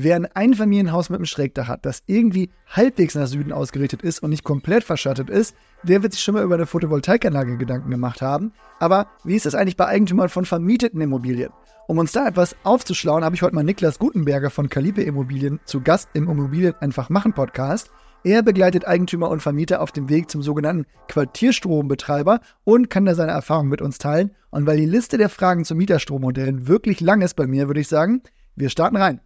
Wer ein Einfamilienhaus mit einem Schrägdach hat, das irgendwie halbwegs nach Süden ausgerichtet ist und nicht komplett verschattet ist, der wird sich schon mal über eine Photovoltaikanlage Gedanken gemacht haben. Aber wie ist das eigentlich bei Eigentümern von vermieteten Immobilien? Um uns da etwas aufzuschlauen, habe ich heute mal Niklas Gutenberger von Kaliber Immobilien zu Gast im Immobilien einfach machen Podcast. Er begleitet Eigentümer und Vermieter auf dem Weg zum sogenannten Quartierstrombetreiber und kann da seine Erfahrungen mit uns teilen. Und weil die Liste der Fragen zu Mieterstrommodellen wirklich lang ist bei mir, würde ich sagen, wir starten rein.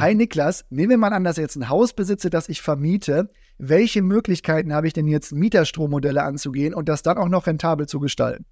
Hi Niklas, nehmen wir mal an, dass ich jetzt ein Haus besitze, das ich vermiete. Welche Möglichkeiten habe ich denn jetzt, Mieterstrommodelle anzugehen und das dann auch noch rentabel zu gestalten?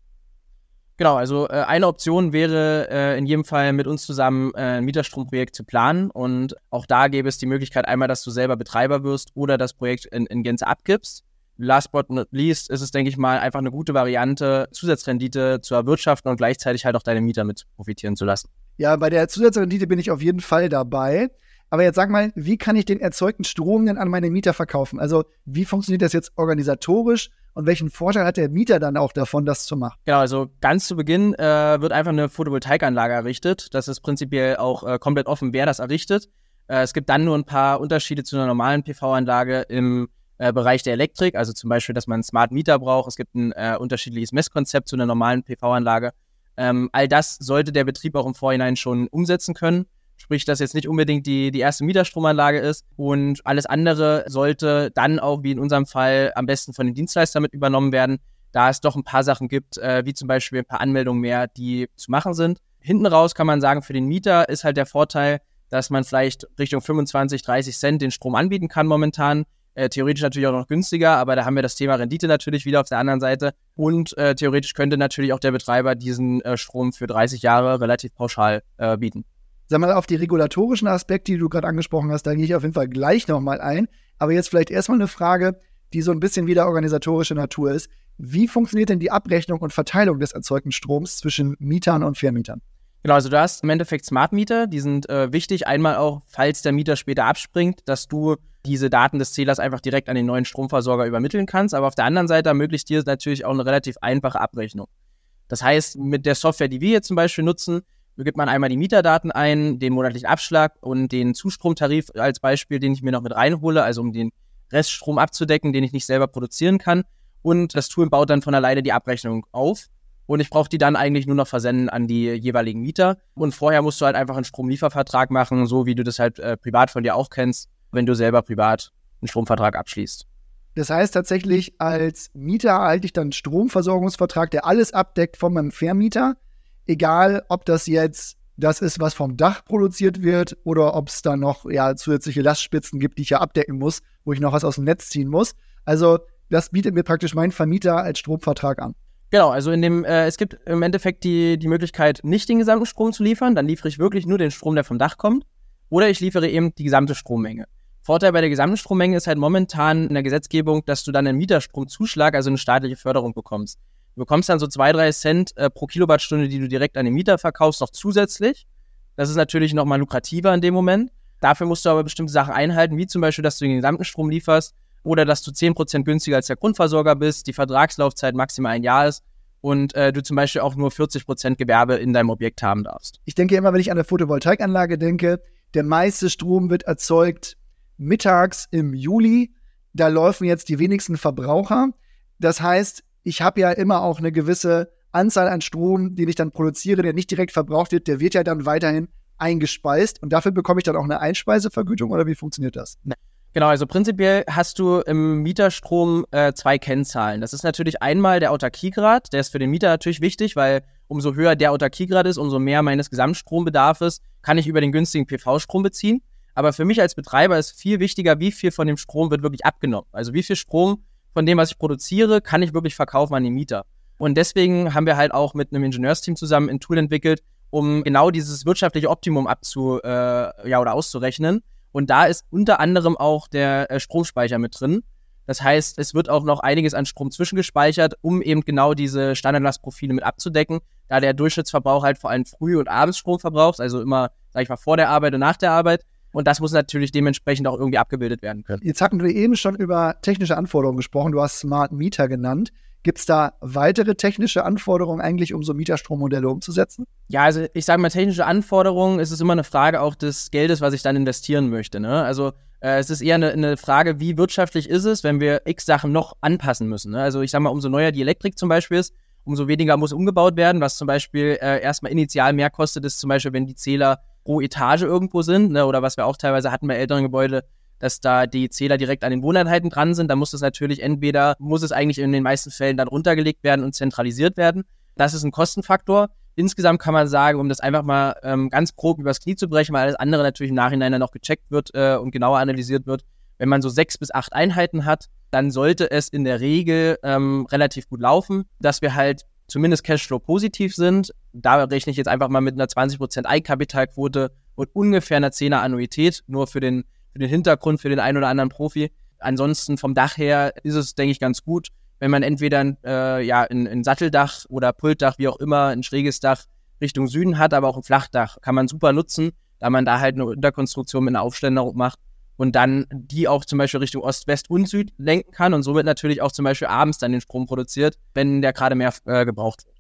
Genau, also äh, eine Option wäre äh, in jedem Fall mit uns zusammen äh, ein Mieterstromprojekt zu planen und auch da gäbe es die Möglichkeit einmal, dass du selber Betreiber wirst oder das Projekt in, in Gänze abgibst. Last but not least ist es, denke ich mal, einfach eine gute Variante, Zusatzrendite zu erwirtschaften und gleichzeitig halt auch deine Mieter mit profitieren zu lassen. Ja, bei der Zusatzrendite bin ich auf jeden Fall dabei. Aber jetzt sag mal, wie kann ich den erzeugten Strom denn an meine Mieter verkaufen? Also, wie funktioniert das jetzt organisatorisch und welchen Vorteil hat der Mieter dann auch davon, das zu machen? Genau, also ganz zu Beginn äh, wird einfach eine Photovoltaikanlage errichtet. Das ist prinzipiell auch äh, komplett offen, wer das errichtet. Äh, es gibt dann nur ein paar Unterschiede zu einer normalen PV-Anlage im äh, Bereich der Elektrik, also zum Beispiel, dass man einen Smart Meter braucht. Es gibt ein äh, unterschiedliches Messkonzept zu einer normalen PV-Anlage. Ähm, all das sollte der Betrieb auch im Vorhinein schon umsetzen können. Sprich, dass jetzt nicht unbedingt die, die erste Mieterstromanlage ist und alles andere sollte dann auch, wie in unserem Fall, am besten von den Dienstleistern mit übernommen werden, da es doch ein paar Sachen gibt, äh, wie zum Beispiel ein paar Anmeldungen mehr, die zu machen sind. Hinten raus kann man sagen, für den Mieter ist halt der Vorteil, dass man vielleicht Richtung 25, 30 Cent den Strom anbieten kann momentan. Äh, theoretisch natürlich auch noch günstiger, aber da haben wir das Thema Rendite natürlich wieder auf der anderen Seite. Und äh, theoretisch könnte natürlich auch der Betreiber diesen äh, Strom für 30 Jahre relativ pauschal äh, bieten. Sag mal, auf die regulatorischen Aspekte, die du gerade angesprochen hast, da gehe ich auf jeden Fall gleich nochmal ein. Aber jetzt vielleicht erstmal eine Frage, die so ein bisschen wieder organisatorische Natur ist. Wie funktioniert denn die Abrechnung und Verteilung des erzeugten Stroms zwischen Mietern und Vermietern? Genau, also du hast im Endeffekt Smart Mieter, die sind äh, wichtig. Einmal auch, falls der Mieter später abspringt, dass du diese Daten des Zählers einfach direkt an den neuen Stromversorger übermitteln kannst. Aber auf der anderen Seite ermöglicht dir natürlich auch eine relativ einfache Abrechnung. Das heißt, mit der Software, die wir hier zum Beispiel nutzen, gibt man einmal die Mieterdaten ein, den monatlichen Abschlag und den Zustromtarif als Beispiel, den ich mir noch mit reinhole, also um den Reststrom abzudecken, den ich nicht selber produzieren kann. Und das Tool baut dann von alleine die Abrechnung auf. Und ich brauche die dann eigentlich nur noch versenden an die jeweiligen Mieter. Und vorher musst du halt einfach einen Stromliefervertrag machen, so wie du das halt äh, privat von dir auch kennst, wenn du selber privat einen Stromvertrag abschließt. Das heißt tatsächlich, als Mieter erhalte ich dann einen Stromversorgungsvertrag, der alles abdeckt von meinem Vermieter. Egal, ob das jetzt das ist, was vom Dach produziert wird oder ob es da noch ja, zusätzliche Lastspitzen gibt, die ich ja abdecken muss, wo ich noch was aus dem Netz ziehen muss. Also das bietet mir praktisch mein Vermieter als Stromvertrag an. Genau, also in dem, äh, es gibt im Endeffekt die, die Möglichkeit, nicht den gesamten Strom zu liefern, dann liefere ich wirklich nur den Strom, der vom Dach kommt, oder ich liefere eben die gesamte Strommenge. Vorteil bei der gesamten Strommenge ist halt momentan in der Gesetzgebung, dass du dann einen Mieterstromzuschlag, also eine staatliche Förderung bekommst. Du bekommst dann so zwei, drei Cent äh, pro Kilowattstunde, die du direkt an den Mieter verkaufst, noch zusätzlich. Das ist natürlich nochmal lukrativer in dem Moment. Dafür musst du aber bestimmte Sachen einhalten, wie zum Beispiel, dass du den gesamten Strom lieferst oder dass du 10% günstiger als der Grundversorger bist, die Vertragslaufzeit maximal ein Jahr ist und äh, du zum Beispiel auch nur 40% Gewerbe in deinem Objekt haben darfst. Ich denke immer, wenn ich an eine Photovoltaikanlage denke, der meiste Strom wird erzeugt mittags im Juli. Da laufen jetzt die wenigsten Verbraucher. Das heißt, ich habe ja immer auch eine gewisse Anzahl an Strom, den ich dann produziere, der nicht direkt verbraucht wird, der wird ja dann weiterhin eingespeist und dafür bekomme ich dann auch eine Einspeisevergütung oder wie funktioniert das? Genau, also prinzipiell hast du im Mieterstrom äh, zwei Kennzahlen. Das ist natürlich einmal der Autarkiegrad, der ist für den Mieter natürlich wichtig, weil umso höher der Autarkiegrad ist, umso mehr meines Gesamtstrombedarfs kann ich über den günstigen PV-Strom beziehen. Aber für mich als Betreiber ist viel wichtiger, wie viel von dem Strom wird wirklich abgenommen. Also wie viel Strom von dem, was ich produziere, kann ich wirklich verkaufen an den Mieter. Und deswegen haben wir halt auch mit einem Ingenieursteam zusammen ein Tool entwickelt, um genau dieses wirtschaftliche Optimum abzu, äh, ja, oder auszurechnen und da ist unter anderem auch der äh, Stromspeicher mit drin. Das heißt, es wird auch noch einiges an Strom zwischengespeichert, um eben genau diese Standardlastprofile mit abzudecken, da der Durchschnittsverbrauch halt vor allem früh und abends Strom verbraucht, also immer, sag ich mal, vor der Arbeit und nach der Arbeit. Und das muss natürlich dementsprechend auch irgendwie abgebildet werden können. Jetzt hatten wir eben schon über technische Anforderungen gesprochen. Du hast Smart Meter genannt. Gibt es da weitere technische Anforderungen eigentlich, um so Mieterstrommodelle umzusetzen? Ja, also ich sage mal, technische Anforderungen ist es immer eine Frage auch des Geldes, was ich dann investieren möchte. Ne? Also äh, es ist eher eine, eine, Frage, wie wirtschaftlich ist es, wenn wir x Sachen noch anpassen müssen. Ne? Also ich sage mal, umso neuer die Elektrik zum Beispiel ist, umso weniger muss umgebaut werden, was zum Beispiel äh, erstmal initial mehr kostet, ist zum Beispiel, wenn die Zähler pro Etage irgendwo sind, ne? oder was wir auch teilweise hatten bei älteren Gebäuden, dass da die Zähler direkt an den Wohneinheiten dran sind, dann muss es natürlich entweder, muss es eigentlich in den meisten Fällen dann runtergelegt werden und zentralisiert werden. Das ist ein Kostenfaktor. Insgesamt kann man sagen, um das einfach mal ähm, ganz grob übers Knie zu brechen, weil alles andere natürlich im Nachhinein dann noch gecheckt wird äh, und genauer analysiert wird. Wenn man so sechs bis acht Einheiten hat, dann sollte es in der Regel ähm, relativ gut laufen, dass wir halt zumindest Cashflow positiv sind. Da rechne ich jetzt einfach mal mit einer 20% Eigenkapitalquote und ungefähr einer 10er Annuität, nur für den für den Hintergrund, für den einen oder anderen Profi. Ansonsten vom Dach her ist es, denke ich, ganz gut, wenn man entweder ein, äh, ja, ein, ein Satteldach oder Pultdach, wie auch immer, ein schräges Dach Richtung Süden hat, aber auch ein Flachdach kann man super nutzen, da man da halt eine Unterkonstruktion mit einer Aufständerung macht und dann die auch zum Beispiel Richtung Ost, West und Süd lenken kann und somit natürlich auch zum Beispiel abends dann den Strom produziert, wenn der gerade mehr äh, gebraucht wird.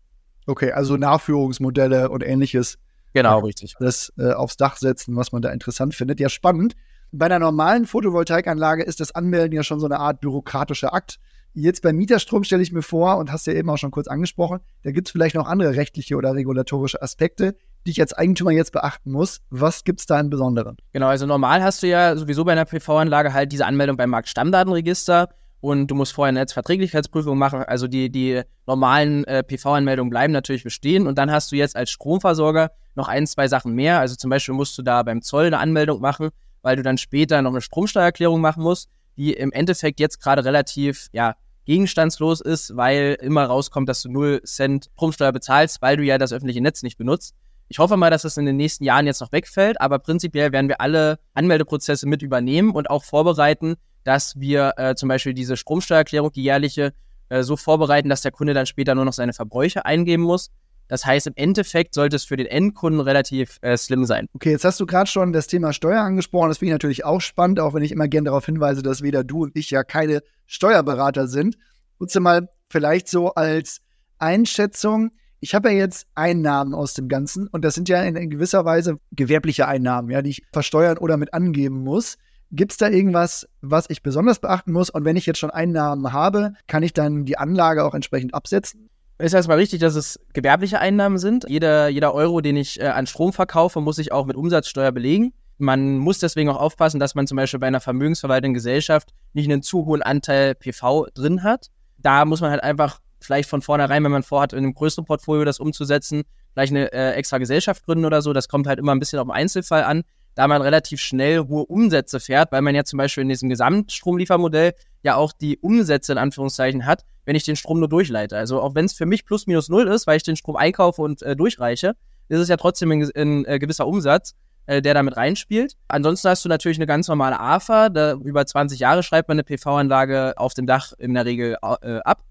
Okay, also Nachführungsmodelle und ähnliches. Genau, richtig. Das äh, aufs Dach setzen, was man da interessant findet. Ja, spannend. Bei einer normalen Photovoltaikanlage ist das Anmelden ja schon so eine Art bürokratischer Akt. Jetzt beim Mieterstrom stelle ich mir vor, und hast ja eben auch schon kurz angesprochen, da gibt es vielleicht noch andere rechtliche oder regulatorische Aspekte, die ich als Eigentümer jetzt beachten muss. Was gibt es da im Besonderen? Genau, also normal hast du ja sowieso bei einer PV-Anlage halt diese Anmeldung beim Marktstammdatenregister und du musst vorher eine Netzverträglichkeitsprüfung machen. Also die, die normalen äh, PV-Anmeldungen bleiben natürlich bestehen und dann hast du jetzt als Stromversorger noch ein, zwei Sachen mehr. Also zum Beispiel musst du da beim Zoll eine Anmeldung machen weil du dann später noch eine Stromsteuererklärung machen musst, die im Endeffekt jetzt gerade relativ, ja, gegenstandslos ist, weil immer rauskommt, dass du 0 Cent Stromsteuer bezahlst, weil du ja das öffentliche Netz nicht benutzt. Ich hoffe mal, dass das in den nächsten Jahren jetzt noch wegfällt, aber prinzipiell werden wir alle Anmeldeprozesse mit übernehmen und auch vorbereiten, dass wir äh, zum Beispiel diese Stromsteuererklärung, die jährliche, äh, so vorbereiten, dass der Kunde dann später nur noch seine Verbräuche eingeben muss. Das heißt, im Endeffekt sollte es für den Endkunden relativ äh, slim sein. Okay, jetzt hast du gerade schon das Thema Steuer angesprochen. Das finde ich natürlich auch spannend, auch wenn ich immer gerne darauf hinweise, dass weder du und ich ja keine Steuerberater sind. Nutze mal vielleicht so als Einschätzung. Ich habe ja jetzt Einnahmen aus dem Ganzen und das sind ja in, in gewisser Weise gewerbliche Einnahmen, ja, die ich versteuern oder mit angeben muss. Gibt es da irgendwas, was ich besonders beachten muss? Und wenn ich jetzt schon Einnahmen habe, kann ich dann die Anlage auch entsprechend absetzen? Ist erstmal richtig, dass es gewerbliche Einnahmen sind. Jeder, jeder Euro, den ich äh, an Strom verkaufe, muss ich auch mit Umsatzsteuer belegen. Man muss deswegen auch aufpassen, dass man zum Beispiel bei einer vermögensverwaltenden Gesellschaft nicht einen zu hohen Anteil PV drin hat. Da muss man halt einfach vielleicht von vornherein, wenn man vorhat, in einem größeren Portfolio das umzusetzen, vielleicht eine äh, extra Gesellschaft gründen oder so. Das kommt halt immer ein bisschen auf den Einzelfall an da man relativ schnell hohe Umsätze fährt, weil man ja zum Beispiel in diesem Gesamtstromliefermodell ja auch die Umsätze in Anführungszeichen hat, wenn ich den Strom nur durchleite. Also auch wenn es für mich plus minus null ist, weil ich den Strom einkaufe und äh, durchreiche, ist es ja trotzdem ein, ein äh, gewisser Umsatz, äh, der damit reinspielt. Ansonsten hast du natürlich eine ganz normale AFA. Da über 20 Jahre schreibt man eine PV-Anlage auf dem Dach in der Regel äh, ab.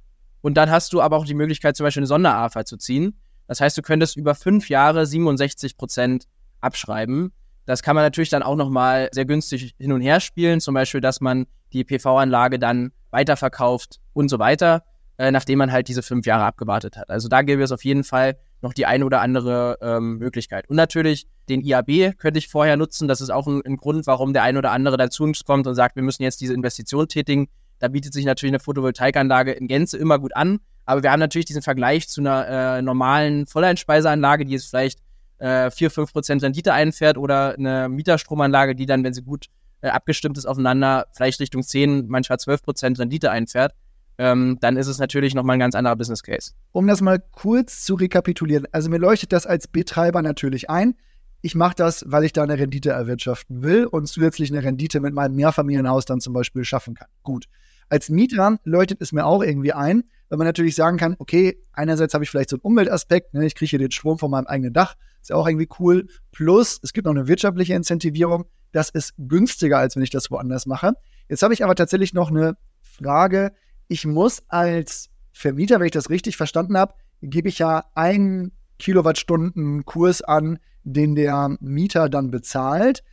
Und dann hast du aber auch die Möglichkeit, zum Beispiel eine Sonder-AFA zu ziehen. Das heißt, du könntest über fünf Jahre 67 Prozent abschreiben. Das kann man natürlich dann auch nochmal sehr günstig hin und her spielen, zum Beispiel, dass man die PV-Anlage dann weiterverkauft und so weiter, äh, nachdem man halt diese fünf Jahre abgewartet hat. Also da gäbe es auf jeden Fall noch die eine oder andere ähm, Möglichkeit. Und natürlich den IAB könnte ich vorher nutzen. Das ist auch ein, ein Grund, warum der eine oder andere dazu uns kommt und sagt, wir müssen jetzt diese Investition tätigen. Da bietet sich natürlich eine Photovoltaikanlage in Gänze immer gut an. Aber wir haben natürlich diesen Vergleich zu einer äh, normalen Volleinspeiseanlage, die jetzt vielleicht äh, 4, 5 Prozent Rendite einfährt oder eine Mieterstromanlage, die dann, wenn sie gut äh, abgestimmt ist aufeinander, vielleicht Richtung 10, manchmal 12 Prozent Rendite einfährt, ähm, dann ist es natürlich nochmal ein ganz anderer Business Case. Um das mal kurz zu rekapitulieren, also mir leuchtet das als Betreiber natürlich ein. Ich mache das, weil ich da eine Rendite erwirtschaften will und zusätzlich eine Rendite mit meinem Mehrfamilienhaus dann zum Beispiel schaffen kann. Gut. Als Mieter leuchtet es mir auch irgendwie ein, wenn man natürlich sagen kann, okay, einerseits habe ich vielleicht so einen Umweltaspekt, ne, ich kriege hier den Strom von meinem eigenen Dach, ist ja auch irgendwie cool. Plus, es gibt noch eine wirtschaftliche Incentivierung. Das ist günstiger, als wenn ich das woanders mache. Jetzt habe ich aber tatsächlich noch eine Frage. Ich muss als Vermieter, wenn ich das richtig verstanden habe, gebe ich ja einen Kilowattstunden Kurs an, den der Mieter dann bezahlt.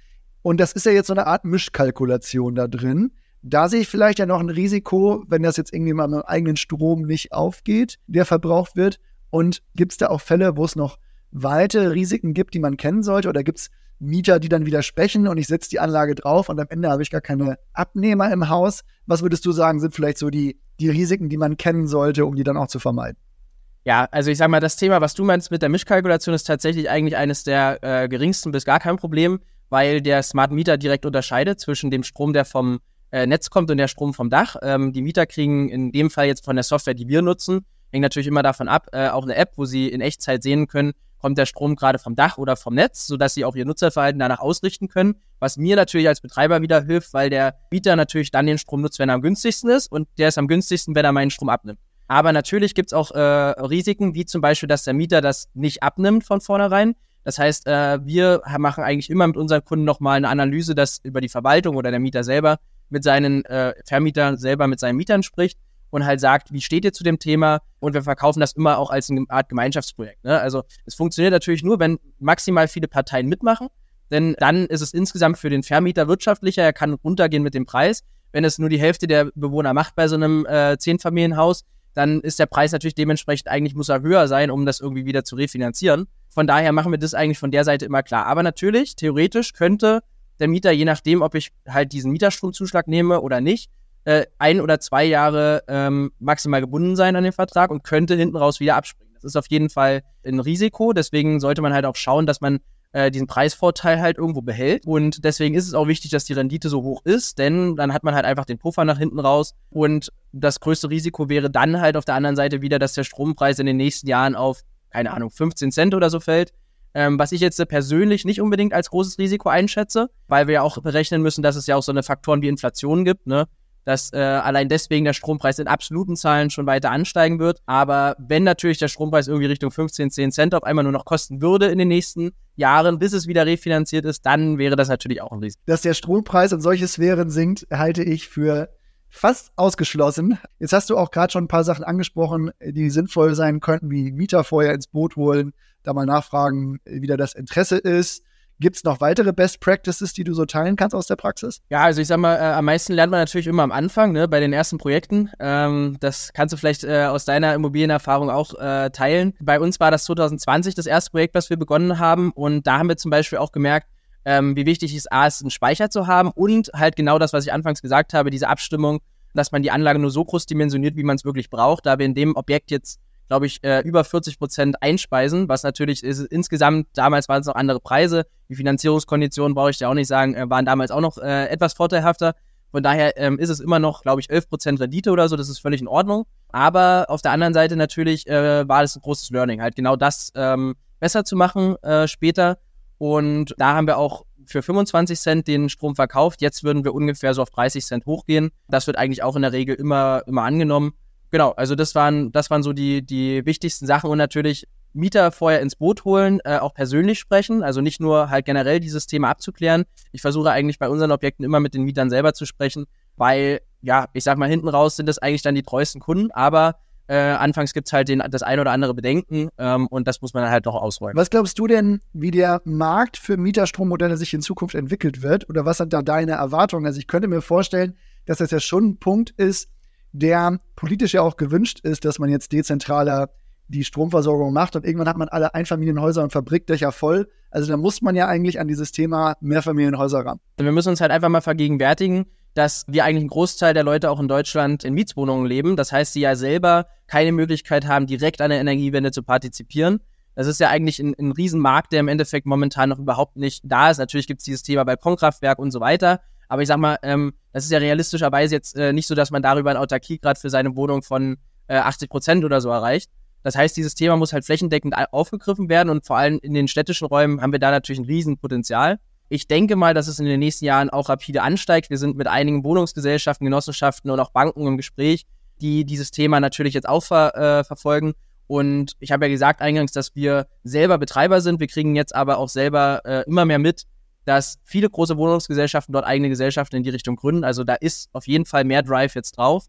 Und das ist ja jetzt so eine Art Mischkalkulation da drin. Da sehe ich vielleicht ja noch ein Risiko, wenn das jetzt irgendwie mal mit eigenen Strom nicht aufgeht, der verbraucht wird. Und gibt es da auch Fälle, wo es noch weitere Risiken gibt, die man kennen sollte? Oder gibt es Mieter, die dann widersprechen und ich setze die Anlage drauf und am Ende habe ich gar keine Abnehmer im Haus? Was würdest du sagen, sind vielleicht so die, die Risiken, die man kennen sollte, um die dann auch zu vermeiden? Ja, also ich sag mal, das Thema, was du meinst mit der Mischkalkulation, ist tatsächlich eigentlich eines der äh, geringsten bis gar kein Problem, weil der Smart Meter direkt unterscheidet zwischen dem Strom, der vom äh, Netz kommt und der Strom vom Dach. Ähm, die Mieter kriegen in dem Fall jetzt von der Software, die wir nutzen, hängt natürlich immer davon ab, äh, auch eine App, wo sie in Echtzeit sehen können, kommt der Strom gerade vom Dach oder vom Netz, sodass sie auch ihr Nutzerverhalten danach ausrichten können. Was mir natürlich als Betreiber wieder hilft, weil der Mieter natürlich dann den Strom nutzt, wenn er am günstigsten ist und der ist am günstigsten, wenn er meinen Strom abnimmt. Aber natürlich gibt es auch äh, Risiken, wie zum Beispiel, dass der Mieter das nicht abnimmt von vornherein. Das heißt, äh, wir machen eigentlich immer mit unseren Kunden nochmal eine Analyse, dass über die Verwaltung oder der Mieter selber mit seinen äh, Vermietern selber mit seinen Mietern spricht und halt sagt, wie steht ihr zu dem Thema? Und wir verkaufen das immer auch als eine Art Gemeinschaftsprojekt. Ne? Also es funktioniert natürlich nur, wenn maximal viele Parteien mitmachen, denn dann ist es insgesamt für den Vermieter wirtschaftlicher, er kann runtergehen mit dem Preis. Wenn es nur die Hälfte der Bewohner macht bei so einem äh, Zehnfamilienhaus, dann ist der Preis natürlich dementsprechend eigentlich muss er höher sein, um das irgendwie wieder zu refinanzieren. Von daher machen wir das eigentlich von der Seite immer klar. Aber natürlich, theoretisch könnte der Mieter, je nachdem, ob ich halt diesen Mieterstromzuschlag nehme oder nicht, äh, ein oder zwei Jahre ähm, maximal gebunden sein an den Vertrag und könnte hinten raus wieder abspringen. Das ist auf jeden Fall ein Risiko. Deswegen sollte man halt auch schauen, dass man äh, diesen Preisvorteil halt irgendwo behält. Und deswegen ist es auch wichtig, dass die Rendite so hoch ist, denn dann hat man halt einfach den Puffer nach hinten raus. Und das größte Risiko wäre dann halt auf der anderen Seite wieder, dass der Strompreis in den nächsten Jahren auf, keine Ahnung, 15 Cent oder so fällt. Ähm, was ich jetzt persönlich nicht unbedingt als großes Risiko einschätze, weil wir ja auch berechnen müssen, dass es ja auch so eine Faktoren wie Inflation gibt, ne? dass äh, allein deswegen der Strompreis in absoluten Zahlen schon weiter ansteigen wird. Aber wenn natürlich der Strompreis irgendwie Richtung 15, 10 Cent auf einmal nur noch kosten würde in den nächsten Jahren, bis es wieder refinanziert ist, dann wäre das natürlich auch ein Risiko. Dass der Strompreis in solche Sphären sinkt, halte ich für fast ausgeschlossen. Jetzt hast du auch gerade schon ein paar Sachen angesprochen, die sinnvoll sein könnten, wie Mieter vorher ins Boot holen, da mal nachfragen, wie da das Interesse ist Gibt es noch weitere Best Practices, die du so teilen kannst aus der Praxis? Ja, also ich sag mal, äh, am meisten lernt man natürlich immer am Anfang, ne, bei den ersten Projekten. Ähm, das kannst du vielleicht äh, aus deiner Immobilienerfahrung auch äh, teilen. Bei uns war das 2020 das erste Projekt, was wir begonnen haben. Und da haben wir zum Beispiel auch gemerkt, ähm, wie wichtig es A ist, einen Speicher zu haben und halt genau das, was ich anfangs gesagt habe, diese Abstimmung, dass man die Anlage nur so groß dimensioniert, wie man es wirklich braucht, da wir in dem Objekt jetzt glaube ich, äh, über 40 Prozent einspeisen, was natürlich ist, insgesamt, damals waren es noch andere Preise. Die Finanzierungskonditionen, brauche ich dir auch nicht sagen, äh, waren damals auch noch äh, etwas vorteilhafter. Von daher ähm, ist es immer noch, glaube ich, 11 Prozent Rendite oder so, das ist völlig in Ordnung. Aber auf der anderen Seite natürlich äh, war das ein großes Learning, halt genau das ähm, besser zu machen äh, später. Und da haben wir auch für 25 Cent den Strom verkauft. Jetzt würden wir ungefähr so auf 30 Cent hochgehen. Das wird eigentlich auch in der Regel immer, immer angenommen genau, also das waren, das waren so die, die wichtigsten Sachen und natürlich Mieter vorher ins Boot holen, äh, auch persönlich sprechen, also nicht nur halt generell dieses Thema abzuklären. Ich versuche eigentlich bei unseren Objekten immer mit den Mietern selber zu sprechen, weil, ja, ich sag mal, hinten raus sind das eigentlich dann die treuesten Kunden, aber äh, anfangs gibt's halt den, das ein oder andere Bedenken ähm, und das muss man halt doch ausräumen. Was glaubst du denn, wie der Markt für Mieterstrommodelle sich in Zukunft entwickelt wird? Oder was sind da deine Erwartungen? Also ich könnte mir vorstellen, dass das ja schon ein Punkt ist, der politisch ja auch gewünscht ist, dass man jetzt dezentraler die Stromversorgung macht und irgendwann hat man alle Einfamilienhäuser und Fabrikdächer voll. Also da muss man ja eigentlich an dieses Thema Mehrfamilienhäuser ran. Wir müssen uns halt einfach mal vergegenwärtigen, dass wir eigentlich einen Großteil der Leute auch in Deutschland in Mietswohnungen leben. Das heißt, sie ja selber keine Möglichkeit haben, direkt an der Energiewende zu partizipieren. Das ist ja eigentlich ein, ein Riesenmarkt, der im Endeffekt momentan noch überhaupt nicht da ist. Natürlich gibt es dieses Thema Balkonkraftwerk und so weiter. Aber ich sag mal, ähm, das ist ja realistischerweise jetzt äh, nicht so, dass man darüber ein Autarkiegrad für seine Wohnung von äh, 80 Prozent oder so erreicht. Das heißt, dieses Thema muss halt flächendeckend aufgegriffen werden und vor allem in den städtischen Räumen haben wir da natürlich ein Riesenpotenzial. Ich denke mal, dass es in den nächsten Jahren auch rapide ansteigt. Wir sind mit einigen Wohnungsgesellschaften, Genossenschaften und auch Banken im Gespräch, die dieses Thema natürlich jetzt auch ver, äh, verfolgen. Und ich habe ja gesagt eingangs, dass wir selber Betreiber sind. Wir kriegen jetzt aber auch selber äh, immer mehr mit, dass viele große Wohnungsgesellschaften dort eigene Gesellschaften in die Richtung gründen. Also da ist auf jeden Fall mehr Drive jetzt drauf.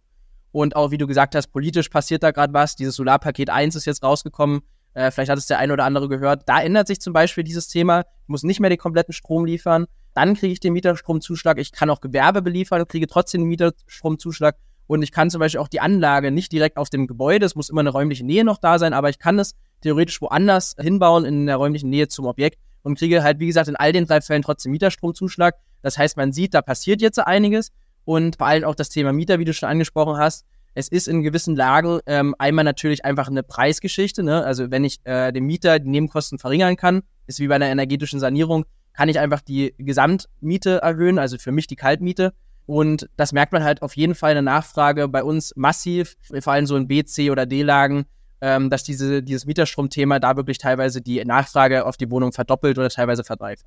Und auch, wie du gesagt hast, politisch passiert da gerade was. Dieses Solarpaket 1 ist jetzt rausgekommen. Äh, vielleicht hat es der eine oder andere gehört. Da ändert sich zum Beispiel dieses Thema. Ich muss nicht mehr den kompletten Strom liefern. dann kriege ich den Mieterstromzuschlag. Ich kann auch Gewerbe beliefern kriege trotzdem den Mieterstromzuschlag. Und ich kann zum Beispiel auch die Anlage nicht direkt auf dem Gebäude, es muss immer eine räumliche Nähe noch da sein, aber ich kann es theoretisch woanders hinbauen in der räumlichen Nähe zum Objekt und kriege halt, wie gesagt, in all den drei Fällen trotzdem Mieterstromzuschlag. Das heißt, man sieht, da passiert jetzt einiges und vor allem auch das Thema Mieter, wie du schon angesprochen hast. Es ist in gewissen Lagen ähm, einmal natürlich einfach eine Preisgeschichte. Ne? Also wenn ich äh, dem Mieter die Nebenkosten verringern kann, ist wie bei einer energetischen Sanierung, kann ich einfach die Gesamtmiete erhöhen, also für mich die Kaltmiete. Und das merkt man halt auf jeden Fall in der Nachfrage bei uns massiv, vor allem so in B, C oder D-Lagen, ähm, dass diese, dieses Mieterstromthema da wirklich teilweise die Nachfrage auf die Wohnung verdoppelt oder teilweise verdreift.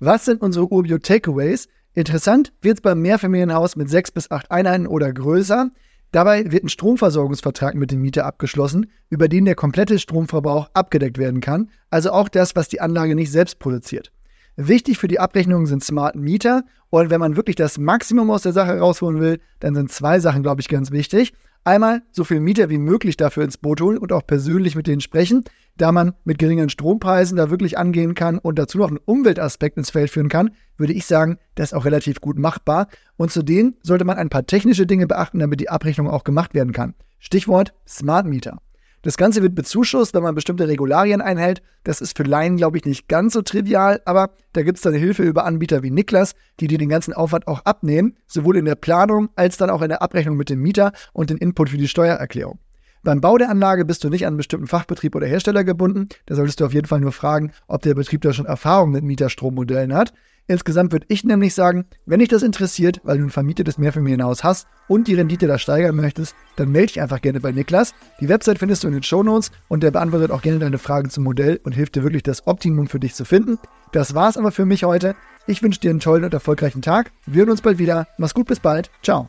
Was sind unsere Urbio Takeaways? Interessant wird es beim Mehrfamilienhaus mit sechs bis acht Einheiten oder größer. Dabei wird ein Stromversorgungsvertrag mit dem Mieter abgeschlossen, über den der komplette Stromverbrauch abgedeckt werden kann, also auch das, was die Anlage nicht selbst produziert. Wichtig für die Abrechnung sind Smart Mieter und wenn man wirklich das Maximum aus der Sache rausholen will, dann sind zwei Sachen, glaube ich, ganz wichtig. Einmal so viel Mieter wie möglich dafür ins Boot holen und auch persönlich mit denen sprechen, da man mit geringen Strompreisen da wirklich angehen kann und dazu noch einen Umweltaspekt ins Feld führen kann, würde ich sagen, das ist auch relativ gut machbar. Und zudem sollte man ein paar technische Dinge beachten, damit die Abrechnung auch gemacht werden kann. Stichwort Smart Meter. Das Ganze wird bezuschusst, wenn man bestimmte Regularien einhält. Das ist für Laien, glaube ich, nicht ganz so trivial, aber da gibt es dann Hilfe über Anbieter wie Niklas, die dir den ganzen Aufwand auch abnehmen, sowohl in der Planung als dann auch in der Abrechnung mit dem Mieter und den Input für die Steuererklärung. Beim Bau der Anlage bist du nicht an einen bestimmten Fachbetrieb oder Hersteller gebunden. Da solltest du auf jeden Fall nur fragen, ob der Betrieb da schon Erfahrung mit Mieterstrommodellen hat. Insgesamt würde ich nämlich sagen, wenn dich das interessiert, weil du ein vermietetes Mehrfamilienhaus hast und die Rendite da steigern möchtest, dann melde dich einfach gerne bei Niklas. Die Website findest du in den Shownotes und der beantwortet auch gerne deine Fragen zum Modell und hilft dir wirklich das Optimum für dich zu finden. Das war's aber für mich heute. Ich wünsche dir einen tollen und erfolgreichen Tag. Wir hören uns bald wieder. Mach's gut, bis bald. Ciao.